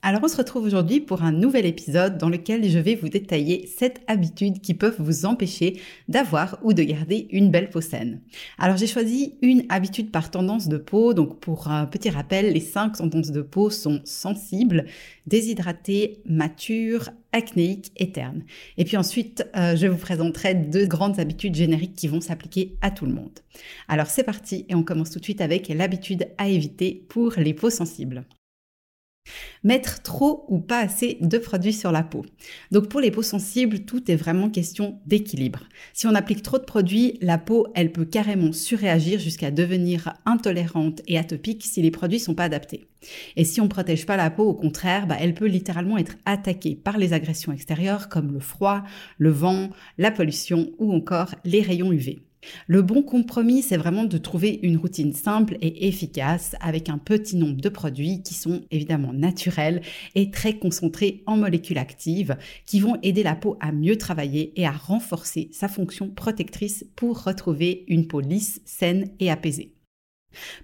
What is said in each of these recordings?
Alors on se retrouve aujourd'hui pour un nouvel épisode dans lequel je vais vous détailler 7 habitudes qui peuvent vous empêcher d'avoir ou de garder une belle peau saine. Alors j'ai choisi une habitude par tendance de peau, donc pour un petit rappel, les 5 tendances de peau sont sensibles, déshydratées, matures, acnéiques et ternes. Et puis ensuite, euh, je vous présenterai deux grandes habitudes génériques qui vont s'appliquer à tout le monde. Alors c'est parti et on commence tout de suite avec l'habitude à éviter pour les peaux sensibles. Mettre trop ou pas assez de produits sur la peau. Donc pour les peaux sensibles, tout est vraiment question d'équilibre. Si on applique trop de produits, la peau, elle peut carrément surréagir jusqu'à devenir intolérante et atopique si les produits sont pas adaptés. Et si on ne protège pas la peau, au contraire, bah, elle peut littéralement être attaquée par les agressions extérieures comme le froid, le vent, la pollution ou encore les rayons UV. Le bon compromis, c'est vraiment de trouver une routine simple et efficace avec un petit nombre de produits qui sont évidemment naturels et très concentrés en molécules actives qui vont aider la peau à mieux travailler et à renforcer sa fonction protectrice pour retrouver une peau lisse, saine et apaisée.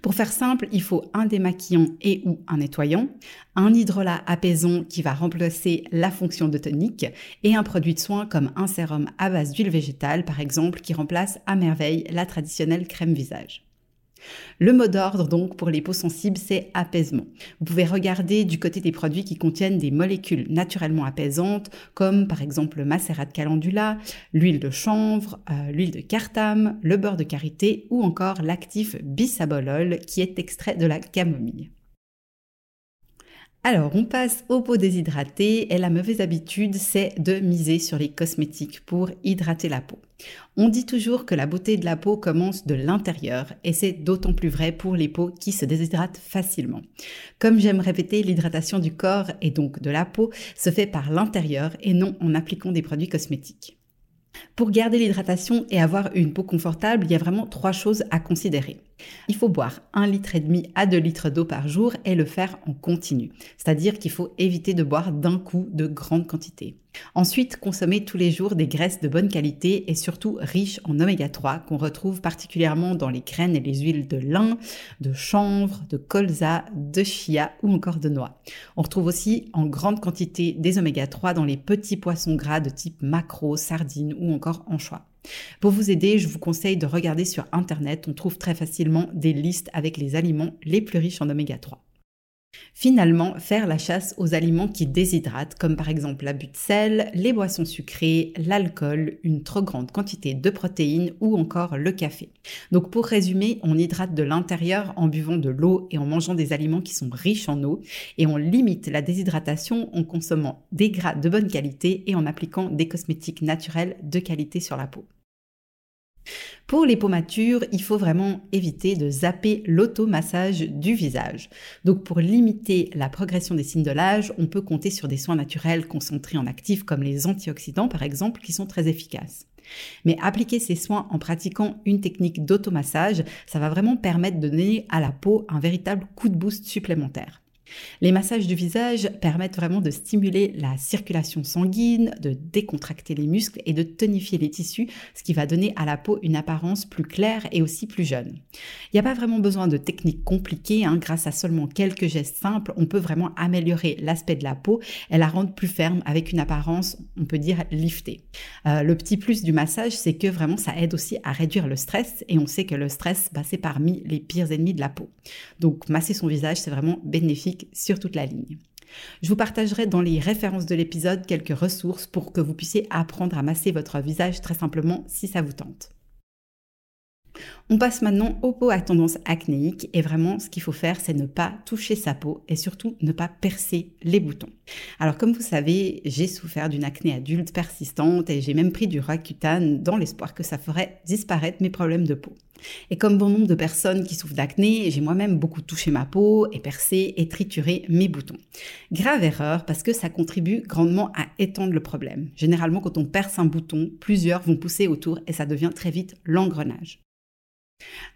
Pour faire simple, il faut un démaquillant et ou un nettoyant, un hydrolat apaisant qui va remplacer la fonction de tonique et un produit de soin comme un sérum à base d'huile végétale par exemple qui remplace à merveille la traditionnelle crème visage. Le mot d'ordre donc pour les peaux sensibles, c'est apaisement. Vous pouvez regarder du côté des produits qui contiennent des molécules naturellement apaisantes, comme par exemple le macérat de calendula, l'huile de chanvre, euh, l'huile de cartame, le beurre de karité ou encore l'actif bisabolol qui est extrait de la camomille. Alors, on passe aux peaux déshydratées et la mauvaise habitude, c'est de miser sur les cosmétiques pour hydrater la peau. On dit toujours que la beauté de la peau commence de l'intérieur et c'est d'autant plus vrai pour les peaux qui se déshydratent facilement. Comme j'aime répéter, l'hydratation du corps et donc de la peau se fait par l'intérieur et non en appliquant des produits cosmétiques. Pour garder l'hydratation et avoir une peau confortable, il y a vraiment trois choses à considérer. Il faut boire 1,5 litre et demi à 2 litres d'eau par jour et le faire en continu. C'est-à-dire qu'il faut éviter de boire d'un coup de grandes quantités. Ensuite, consommer tous les jours des graisses de bonne qualité et surtout riches en oméga 3 qu'on retrouve particulièrement dans les graines et les huiles de lin, de chanvre, de colza, de chia ou encore de noix. On retrouve aussi en grande quantité des oméga 3 dans les petits poissons gras de type maquereau, sardines ou encore anchois. Pour vous aider, je vous conseille de regarder sur Internet, on trouve très facilement des listes avec les aliments les plus riches en oméga 3. Finalement, faire la chasse aux aliments qui déshydratent, comme par exemple l'abus de sel, les boissons sucrées, l'alcool, une trop grande quantité de protéines ou encore le café. Donc pour résumer, on hydrate de l'intérieur en buvant de l'eau et en mangeant des aliments qui sont riches en eau et on limite la déshydratation en consommant des gras de bonne qualité et en appliquant des cosmétiques naturels de qualité sur la peau. Pour les peaux matures, il faut vraiment éviter de zapper l'automassage du visage. Donc pour limiter la progression des signes de l'âge, on peut compter sur des soins naturels concentrés en actifs comme les antioxydants par exemple qui sont très efficaces. Mais appliquer ces soins en pratiquant une technique d'automassage, ça va vraiment permettre de donner à la peau un véritable coup de boost supplémentaire. Les massages du visage permettent vraiment de stimuler la circulation sanguine, de décontracter les muscles et de tonifier les tissus, ce qui va donner à la peau une apparence plus claire et aussi plus jeune. Il n'y a pas vraiment besoin de techniques compliquées, hein. grâce à seulement quelques gestes simples, on peut vraiment améliorer l'aspect de la peau et la rendre plus ferme avec une apparence, on peut dire, liftée. Euh, le petit plus du massage, c'est que vraiment ça aide aussi à réduire le stress et on sait que le stress, bah, c'est parmi les pires ennemis de la peau. Donc masser son visage, c'est vraiment bénéfique sur toute la ligne. Je vous partagerai dans les références de l'épisode quelques ressources pour que vous puissiez apprendre à masser votre visage très simplement si ça vous tente. On passe maintenant aux peaux à tendance acnéique et vraiment ce qu'il faut faire c'est ne pas toucher sa peau et surtout ne pas percer les boutons. Alors comme vous savez, j'ai souffert d'une acné adulte persistante et j'ai même pris du Roaccutane dans l'espoir que ça ferait disparaître mes problèmes de peau. Et comme bon nombre de personnes qui souffrent d'acné, j'ai moi-même beaucoup touché ma peau et percé et trituré mes boutons. Grave erreur parce que ça contribue grandement à étendre le problème. Généralement quand on perce un bouton, plusieurs vont pousser autour et ça devient très vite l'engrenage.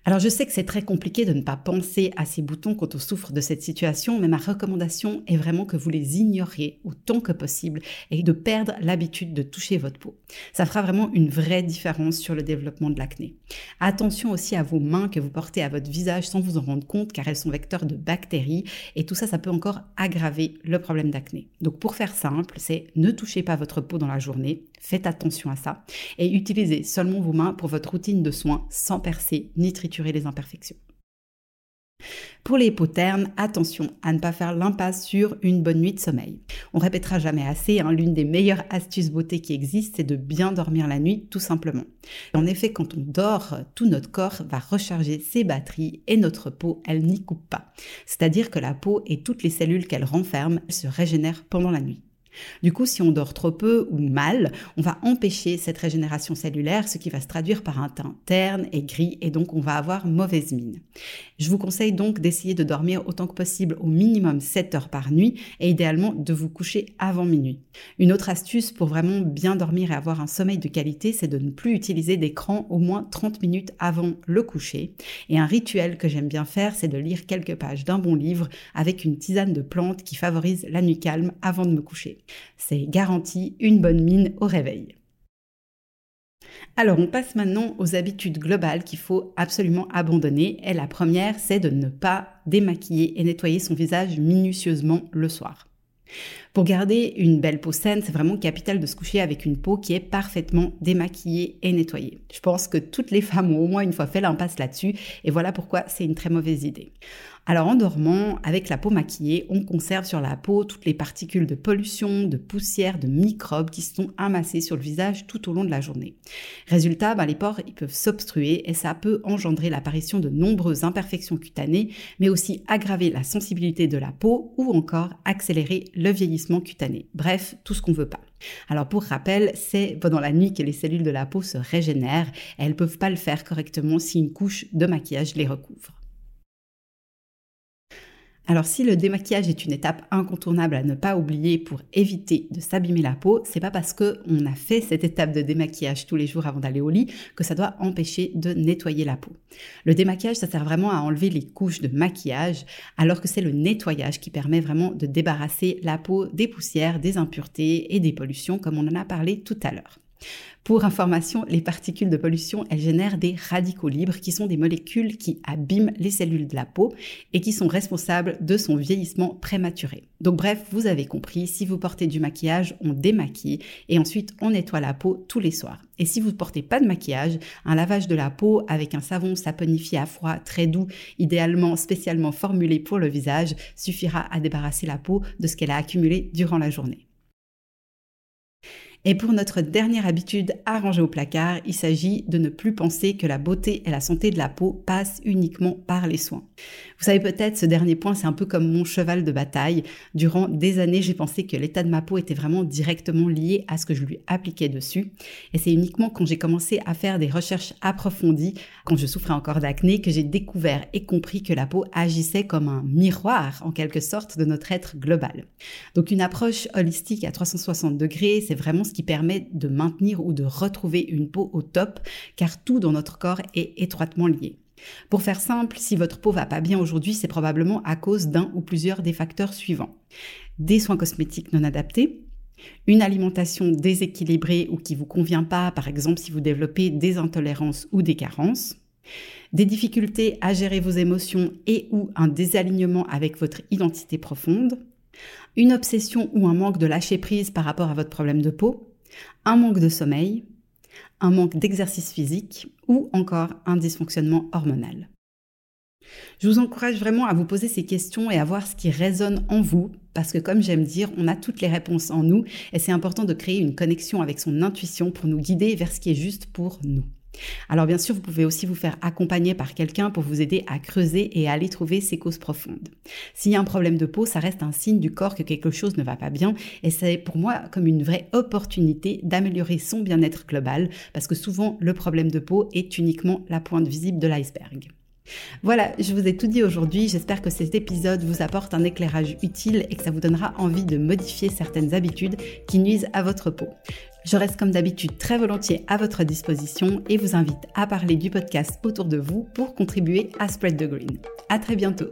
Alors je sais que c'est très compliqué de ne pas penser à ces boutons quand on souffre de cette situation, mais ma recommandation est vraiment que vous les ignoriez autant que possible et de perdre l'habitude de toucher votre peau. Ça fera vraiment une vraie différence sur le développement de l'acné. Attention aussi à vos mains que vous portez à votre visage sans vous en rendre compte car elles sont vecteurs de bactéries et tout ça, ça peut encore aggraver le problème d'acné. Donc pour faire simple, c'est ne touchez pas votre peau dans la journée, faites attention à ça et utilisez seulement vos mains pour votre routine de soins sans percer ni triturer les imperfections. Pour les peaux ternes, attention à ne pas faire l'impasse sur une bonne nuit de sommeil. On répétera jamais assez, hein, l'une des meilleures astuces beauté qui existent, c'est de bien dormir la nuit, tout simplement. En effet, quand on dort, tout notre corps va recharger ses batteries et notre peau, elle n'y coupe pas. C'est-à-dire que la peau et toutes les cellules qu'elle renferme se régénèrent pendant la nuit. Du coup, si on dort trop peu ou mal, on va empêcher cette régénération cellulaire, ce qui va se traduire par un teint terne et gris, et donc on va avoir mauvaise mine. Je vous conseille donc d'essayer de dormir autant que possible au minimum 7 heures par nuit, et idéalement de vous coucher avant minuit. Une autre astuce pour vraiment bien dormir et avoir un sommeil de qualité, c'est de ne plus utiliser d'écran au moins 30 minutes avant le coucher. Et un rituel que j'aime bien faire, c'est de lire quelques pages d'un bon livre avec une tisane de plantes qui favorise la nuit calme avant de me coucher. C'est garanti une bonne mine au réveil. Alors on passe maintenant aux habitudes globales qu'il faut absolument abandonner. Et la première, c'est de ne pas démaquiller et nettoyer son visage minutieusement le soir. Pour garder une belle peau saine, c'est vraiment capital de se coucher avec une peau qui est parfaitement démaquillée et nettoyée. Je pense que toutes les femmes ont au moins une fois fait l'impasse là-dessus et voilà pourquoi c'est une très mauvaise idée. Alors en dormant, avec la peau maquillée, on conserve sur la peau toutes les particules de pollution, de poussière, de microbes qui se sont amassés sur le visage tout au long de la journée. Résultat, ben, les pores ils peuvent s'obstruer et ça peut engendrer l'apparition de nombreuses imperfections cutanées, mais aussi aggraver la sensibilité de la peau ou encore accélérer le vieillissement cutané. Bref, tout ce qu'on veut pas. Alors pour rappel, c'est pendant la nuit que les cellules de la peau se régénèrent elles peuvent pas le faire correctement si une couche de maquillage les recouvre. Alors si le démaquillage est une étape incontournable à ne pas oublier pour éviter de s'abîmer la peau, c'est pas parce que on a fait cette étape de démaquillage tous les jours avant d'aller au lit que ça doit empêcher de nettoyer la peau. Le démaquillage, ça sert vraiment à enlever les couches de maquillage, alors que c'est le nettoyage qui permet vraiment de débarrasser la peau des poussières, des impuretés et des pollutions comme on en a parlé tout à l'heure. Pour information, les particules de pollution, elles génèrent des radicaux libres qui sont des molécules qui abîment les cellules de la peau et qui sont responsables de son vieillissement prématuré. Donc bref, vous avez compris, si vous portez du maquillage, on démaquille et ensuite on nettoie la peau tous les soirs. Et si vous ne portez pas de maquillage, un lavage de la peau avec un savon saponifié à froid très doux, idéalement spécialement formulé pour le visage, suffira à débarrasser la peau de ce qu'elle a accumulé durant la journée. Et pour notre dernière habitude à ranger au placard, il s'agit de ne plus penser que la beauté et la santé de la peau passent uniquement par les soins. Vous savez peut-être, ce dernier point, c'est un peu comme mon cheval de bataille. Durant des années, j'ai pensé que l'état de ma peau était vraiment directement lié à ce que je lui appliquais dessus. Et c'est uniquement quand j'ai commencé à faire des recherches approfondies, quand je souffrais encore d'acné, que j'ai découvert et compris que la peau agissait comme un miroir, en quelque sorte, de notre être global. Donc une approche holistique à 360 degrés, c'est vraiment qui permet de maintenir ou de retrouver une peau au top, car tout dans notre corps est étroitement lié. Pour faire simple, si votre peau va pas bien aujourd'hui, c'est probablement à cause d'un ou plusieurs des facteurs suivants. Des soins cosmétiques non adaptés, une alimentation déséquilibrée ou qui vous convient pas, par exemple si vous développez des intolérances ou des carences, des difficultés à gérer vos émotions et ou un désalignement avec votre identité profonde, une obsession ou un manque de lâcher prise par rapport à votre problème de peau, un manque de sommeil, un manque d'exercice physique ou encore un dysfonctionnement hormonal. Je vous encourage vraiment à vous poser ces questions et à voir ce qui résonne en vous, parce que comme j'aime dire, on a toutes les réponses en nous et c'est important de créer une connexion avec son intuition pour nous guider vers ce qui est juste pour nous. Alors bien sûr, vous pouvez aussi vous faire accompagner par quelqu'un pour vous aider à creuser et à aller trouver ces causes profondes. S'il y a un problème de peau, ça reste un signe du corps que quelque chose ne va pas bien et c'est pour moi comme une vraie opportunité d'améliorer son bien-être global parce que souvent le problème de peau est uniquement la pointe visible de l'iceberg. Voilà, je vous ai tout dit aujourd'hui. J'espère que cet épisode vous apporte un éclairage utile et que ça vous donnera envie de modifier certaines habitudes qui nuisent à votre peau. Je reste comme d'habitude très volontiers à votre disposition et vous invite à parler du podcast autour de vous pour contribuer à Spread the Green. À très bientôt.